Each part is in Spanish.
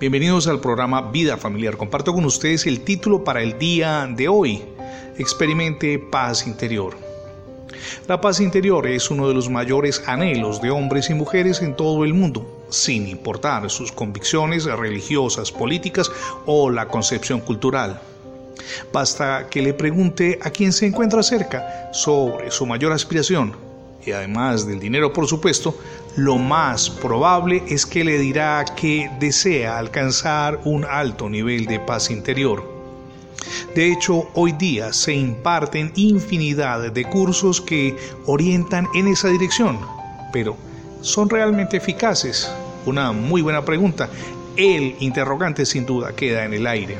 Bienvenidos al programa Vida Familiar. Comparto con ustedes el título para el día de hoy. Experimente paz interior. La paz interior es uno de los mayores anhelos de hombres y mujeres en todo el mundo, sin importar sus convicciones religiosas, políticas o la concepción cultural. Basta que le pregunte a quien se encuentra cerca sobre su mayor aspiración y además del dinero por supuesto, lo más probable es que le dirá que desea alcanzar un alto nivel de paz interior. De hecho, hoy día se imparten infinidad de cursos que orientan en esa dirección, pero ¿son realmente eficaces? Una muy buena pregunta. El interrogante sin duda queda en el aire.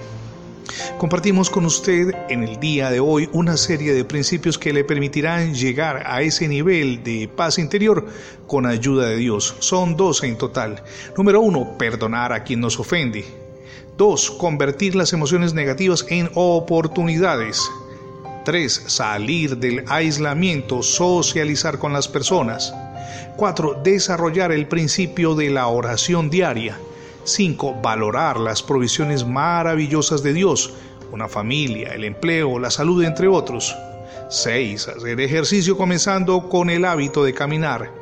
Compartimos con usted en el día de hoy una serie de principios que le permitirán llegar a ese nivel de paz interior con ayuda de Dios. Son dos en total. Número uno, perdonar a quien nos ofende. Dos, convertir las emociones negativas en oportunidades. Tres, salir del aislamiento, socializar con las personas. Cuatro, desarrollar el principio de la oración diaria. 5. Valorar las provisiones maravillosas de Dios, una familia, el empleo, la salud, entre otros. 6. Hacer ejercicio comenzando con el hábito de caminar.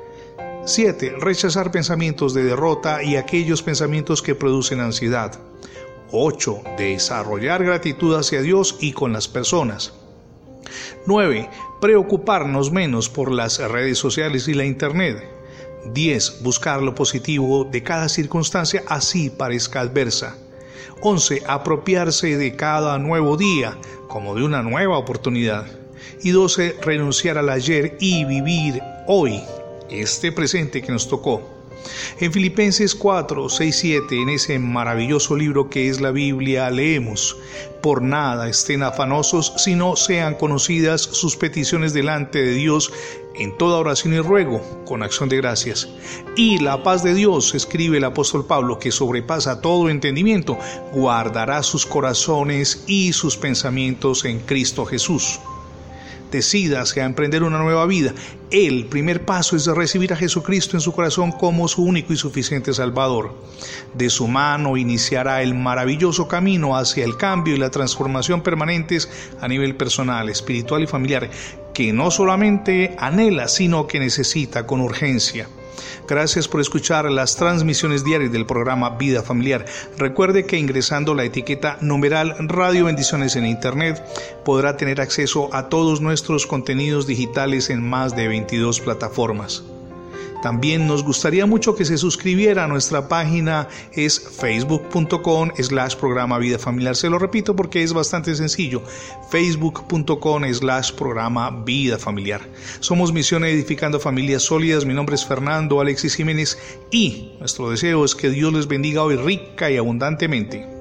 7. Rechazar pensamientos de derrota y aquellos pensamientos que producen ansiedad. 8. Desarrollar gratitud hacia Dios y con las personas. 9. Preocuparnos menos por las redes sociales y la Internet. 10. Buscar lo positivo de cada circunstancia así parezca adversa. 11. Apropiarse de cada nuevo día como de una nueva oportunidad. Y 12. Renunciar al ayer y vivir hoy, este presente que nos tocó. En Filipenses 4, 6, 7, en ese maravilloso libro que es la Biblia, leemos, por nada estén afanosos, sino sean conocidas sus peticiones delante de Dios en toda oración y ruego, con acción de gracias. Y la paz de Dios, escribe el apóstol Pablo, que sobrepasa todo entendimiento, guardará sus corazones y sus pensamientos en Cristo Jesús decidas a emprender una nueva vida, el primer paso es recibir a Jesucristo en su corazón como su único y suficiente Salvador. De su mano iniciará el maravilloso camino hacia el cambio y la transformación permanentes a nivel personal, espiritual y familiar, que no solamente anhela, sino que necesita con urgencia. Gracias por escuchar las transmisiones diarias del programa Vida Familiar. Recuerde que ingresando la etiqueta numeral Radio Bendiciones en Internet podrá tener acceso a todos nuestros contenidos digitales en más de 22 plataformas. También nos gustaría mucho que se suscribiera a nuestra página, es facebook.com slash programa vida familiar. Se lo repito porque es bastante sencillo, facebook.com slash programa vida familiar. Somos Misión Edificando Familias Sólidas, mi nombre es Fernando Alexis Jiménez y nuestro deseo es que Dios les bendiga hoy rica y abundantemente.